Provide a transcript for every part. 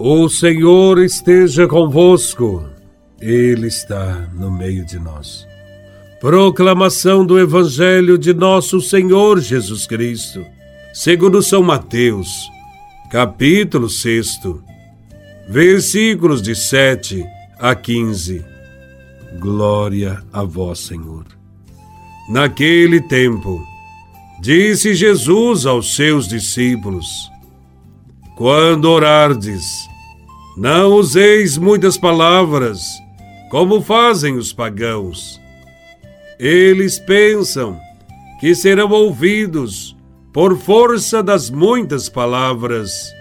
O Senhor esteja convosco, Ele está no meio de nós. Proclamação do Evangelho de Nosso Senhor Jesus Cristo, segundo São Mateus, capítulo 6, versículos de 7 a 15. Glória a Vós, Senhor. Naquele tempo, disse Jesus aos seus discípulos: quando orardes, não useis muitas palavras, como fazem os pagãos. Eles pensam que serão ouvidos por força das muitas palavras.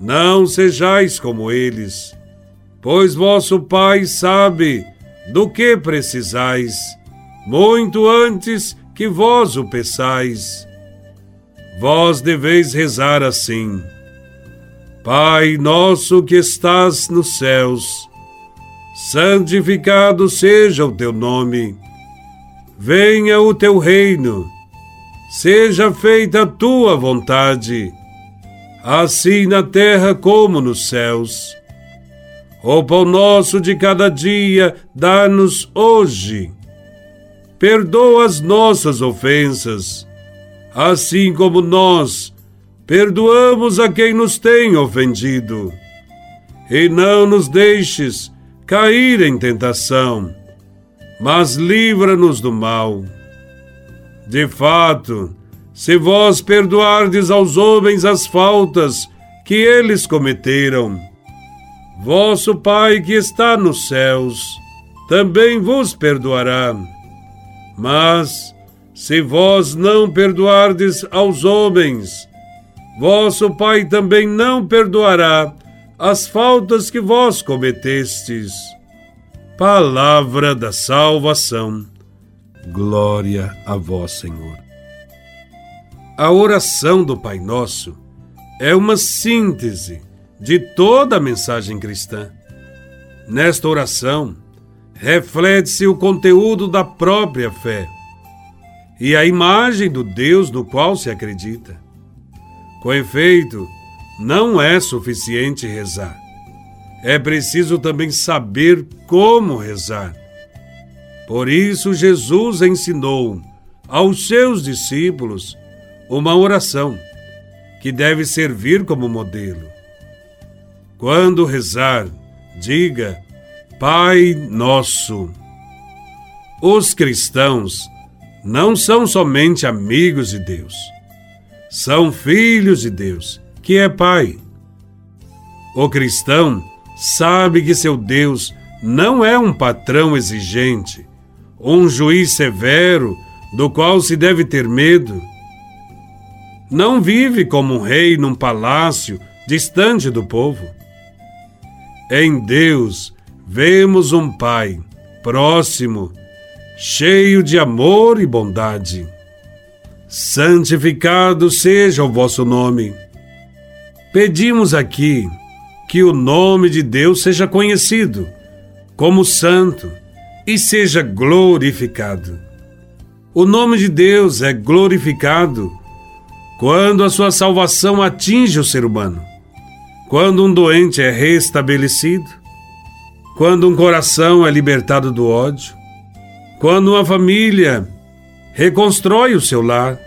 Não sejais como eles, pois vosso Pai sabe do que precisais, muito antes que vós o peçais. Vós deveis rezar assim. Pai nosso que estás nos céus, santificado seja o teu nome. Venha o teu reino. Seja feita a tua vontade, assim na terra como nos céus. O pão nosso de cada dia dá-nos hoje. Perdoa as nossas ofensas, assim como nós perdoamos a quem nos tem ofendido. E não nos deixes cair em tentação, mas livra-nos do mal. De fato, se vós perdoardes aos homens as faltas que eles cometeram, vosso Pai que está nos céus também vos perdoará. Mas, se vós não perdoardes aos homens vosso Pai também não perdoará as faltas que vós cometestes. Palavra da salvação. Glória a vós, Senhor. A oração do Pai Nosso é uma síntese de toda a mensagem cristã. Nesta oração, reflete-se o conteúdo da própria fé e a imagem do Deus no qual se acredita. Com efeito, não é suficiente rezar. É preciso também saber como rezar. Por isso, Jesus ensinou aos seus discípulos uma oração que deve servir como modelo. Quando rezar, diga: Pai Nosso. Os cristãos não são somente amigos de Deus são filhos de Deus, que é Pai. O cristão sabe que seu Deus não é um patrão exigente, um juiz severo do qual se deve ter medo. Não vive como um rei num palácio distante do povo. Em Deus vemos um Pai próximo, cheio de amor e bondade santificado seja o vosso nome. Pedimos aqui que o nome de Deus seja conhecido como santo e seja glorificado. O nome de Deus é glorificado quando a sua salvação atinge o ser humano, quando um doente é restabelecido, quando um coração é libertado do ódio, quando uma família reconstrói o seu lar.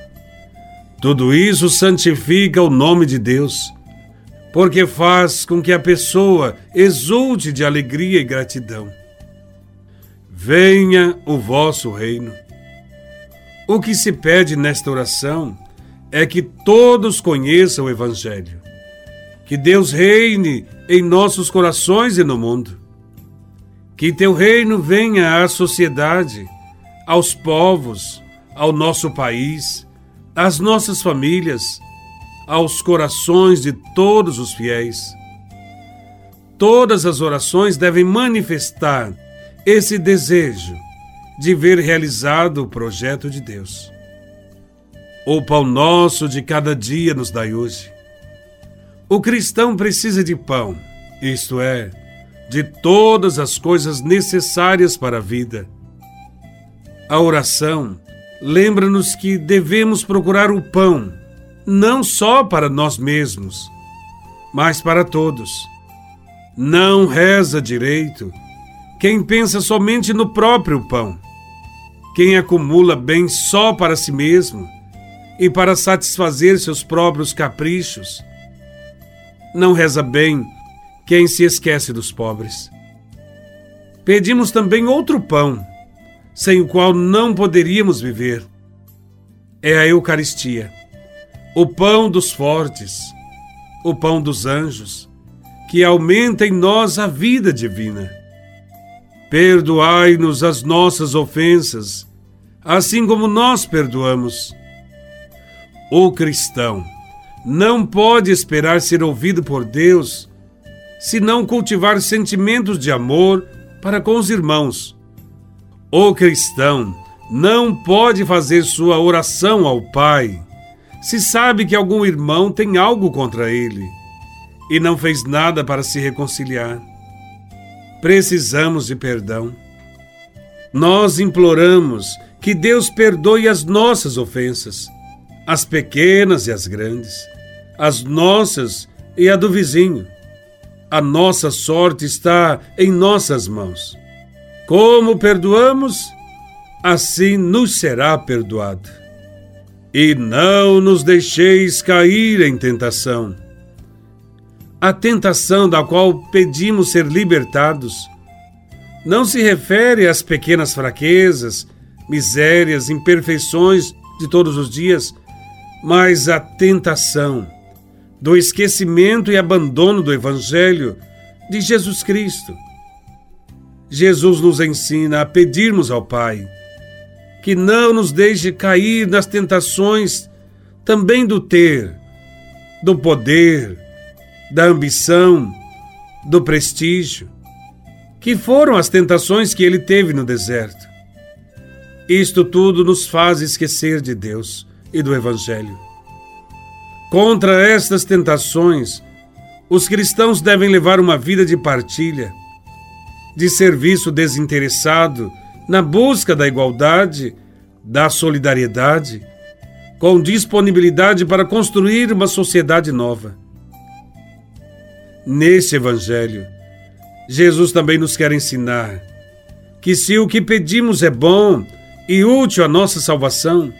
Tudo isso santifica o nome de Deus, porque faz com que a pessoa exulte de alegria e gratidão. Venha o vosso reino. O que se pede nesta oração é que todos conheçam o Evangelho, que Deus reine em nossos corações e no mundo, que teu reino venha à sociedade, aos povos, ao nosso país, às nossas famílias, aos corações de todos os fiéis. Todas as orações devem manifestar esse desejo de ver realizado o projeto de Deus. O pão nosso de cada dia nos dai hoje. O cristão precisa de pão, isto é, de todas as coisas necessárias para a vida. A oração lembra-nos que devemos procurar o pão, não só para nós mesmos, mas para todos. Não reza direito quem pensa somente no próprio pão, quem acumula bem só para si mesmo e para satisfazer seus próprios caprichos. Não reza bem quem se esquece dos pobres. Pedimos também outro pão, sem o qual não poderíamos viver. É a Eucaristia, o pão dos fortes, o pão dos anjos, que aumenta em nós a vida divina. Perdoai-nos as nossas ofensas, assim como nós perdoamos. O cristão não pode esperar ser ouvido por Deus se não cultivar sentimentos de amor para com os irmãos. O cristão não pode fazer sua oração ao Pai se sabe que algum irmão tem algo contra ele e não fez nada para se reconciliar. Precisamos de perdão. Nós imploramos que Deus perdoe as nossas ofensas, as pequenas e as grandes, as nossas e a do vizinho. A nossa sorte está em nossas mãos. Como perdoamos, assim nos será perdoado. E não nos deixeis cair em tentação a tentação da qual pedimos ser libertados não se refere às pequenas fraquezas, misérias, imperfeições de todos os dias, mas à tentação do esquecimento e abandono do Evangelho de Jesus Cristo. Jesus nos ensina a pedirmos ao Pai que não nos deixe cair nas tentações também do ter, do poder, da ambição, do prestígio, que foram as tentações que ele teve no deserto. Isto tudo nos faz esquecer de Deus e do Evangelho. Contra estas tentações, os cristãos devem levar uma vida de partilha, de serviço desinteressado na busca da igualdade, da solidariedade, com disponibilidade para construir uma sociedade nova. Neste Evangelho, Jesus também nos quer ensinar que se o que pedimos é bom e útil à nossa salvação,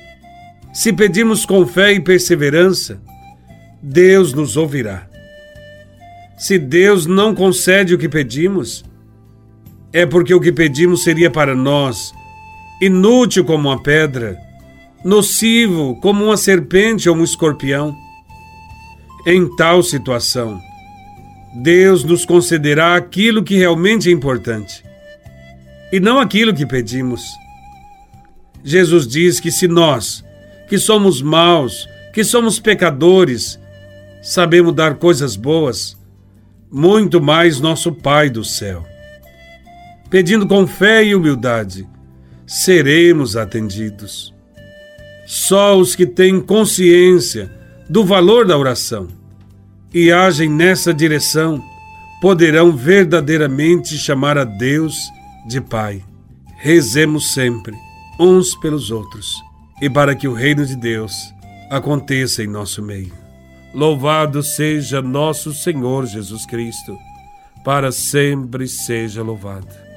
se pedimos com fé e perseverança, Deus nos ouvirá. Se Deus não concede o que pedimos, é porque o que pedimos seria para nós inútil como uma pedra, nocivo como uma serpente ou um escorpião. Em tal situação, Deus nos concederá aquilo que realmente é importante e não aquilo que pedimos. Jesus diz que se nós, que somos maus, que somos pecadores, sabemos dar coisas boas, muito mais nosso Pai do céu. Pedindo com fé e humildade, seremos atendidos. Só os que têm consciência do valor da oração e agem nessa direção poderão verdadeiramente chamar a Deus de Pai. Rezemos sempre uns pelos outros e para que o reino de Deus aconteça em nosso meio. Louvado seja nosso Senhor Jesus Cristo, para sempre seja louvado.